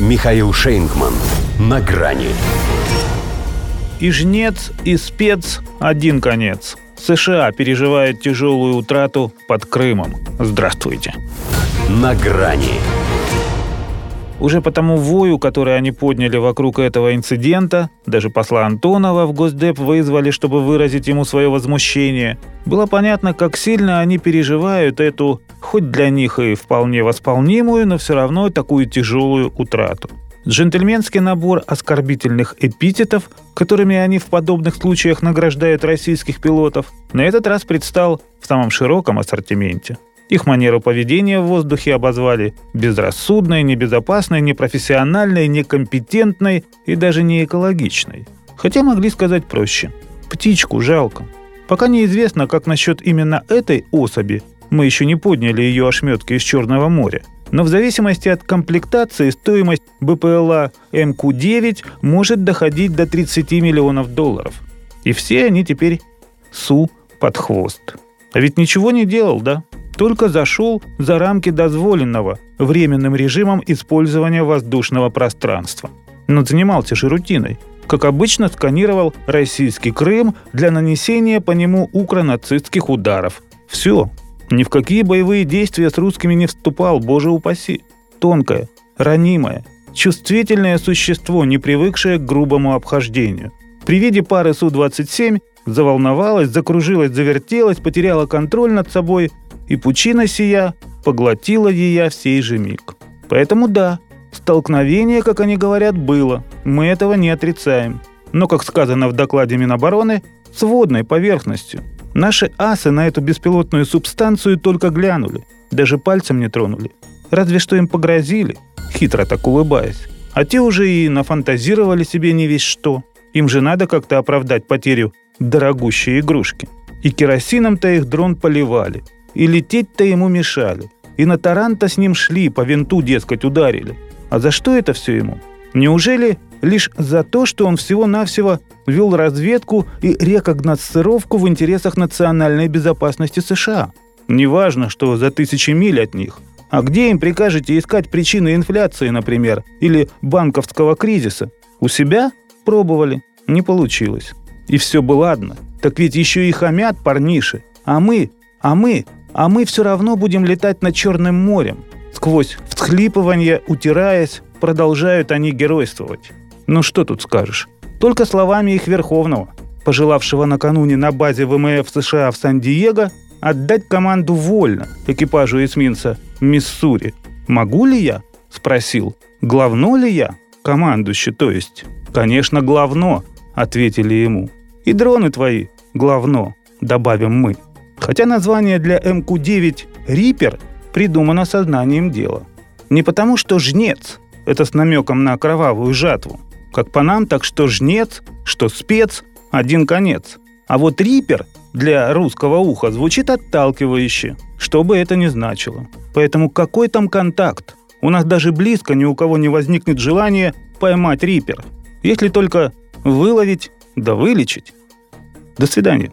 Михаил Шейнгман. На грани. И жнец, и спец – один конец. США переживает тяжелую утрату под Крымом. Здравствуйте. На грани. Уже по тому вою, который они подняли вокруг этого инцидента, даже посла Антонова в Госдеп вызвали, чтобы выразить ему свое возмущение, было понятно, как сильно они переживают эту, хоть для них и вполне восполнимую, но все равно такую тяжелую утрату. Джентльменский набор оскорбительных эпитетов, которыми они в подобных случаях награждают российских пилотов, на этот раз предстал в самом широком ассортименте – их манеру поведения в воздухе обозвали безрассудной, небезопасной, непрофессиональной, некомпетентной и даже не экологичной. Хотя могли сказать проще. Птичку жалко. Пока неизвестно, как насчет именно этой особи, мы еще не подняли ее ошметки из Черного моря. Но в зависимости от комплектации стоимость БПЛА МК-9 может доходить до 30 миллионов долларов. И все они теперь Су под хвост. А ведь ничего не делал, да? Только зашел за рамки дозволенного временным режимом использования воздушного пространства. Но занимался же рутиной. Как обычно, сканировал российский Крым для нанесения по нему укронацистских ударов. Все. Ни в какие боевые действия с русскими не вступал, боже упаси. Тонкое, ранимое, чувствительное существо, не привыкшее к грубому обхождению. При виде пары Су-27 заволновалась, закружилась, завертелась, потеряла контроль над собой и пучина сия поглотила ее в сей же миг. Поэтому да, столкновение, как они говорят, было. Мы этого не отрицаем. Но, как сказано в докладе Минобороны, с водной поверхностью. Наши асы на эту беспилотную субстанцию только глянули, даже пальцем не тронули. Разве что им погрозили, хитро так улыбаясь. А те уже и нафантазировали себе не весь что. Им же надо как-то оправдать потерю дорогущей игрушки. И керосином-то их дрон поливали, и лететь-то ему мешали. И на таранта с ним шли, по винту, дескать, ударили. А за что это все ему? Неужели лишь за то, что он всего-навсего вел разведку и рекогносцировку в интересах национальной безопасности США? Неважно, что за тысячи миль от них. А где им прикажете искать причины инфляции, например, или банковского кризиса? У себя? Пробовали. Не получилось. И все бы ладно. Так ведь еще и хамят парниши. А мы, а мы а мы все равно будем летать над Черным морем. Сквозь всхлипывание, утираясь, продолжают они геройствовать. Ну что тут скажешь? Только словами их Верховного, пожелавшего накануне на базе ВМФ США в Сан-Диего отдать команду вольно экипажу эсминца «Миссури». «Могу ли я?» – спросил. «Главно ли я?» «Командуще, то есть». «Конечно, главно», – ответили ему. «И дроны твои, главно», – добавим мы. Хотя название для МК-9 «Рипер» придумано сознанием дела. Не потому, что «жнец» — это с намеком на кровавую жатву. Как по нам, так что «жнец», что «спец» — один конец. А вот «рипер» для русского уха звучит отталкивающе, что бы это ни значило. Поэтому какой там контакт? У нас даже близко ни у кого не возникнет желания поймать рипер. Если только выловить да вылечить. До свидания.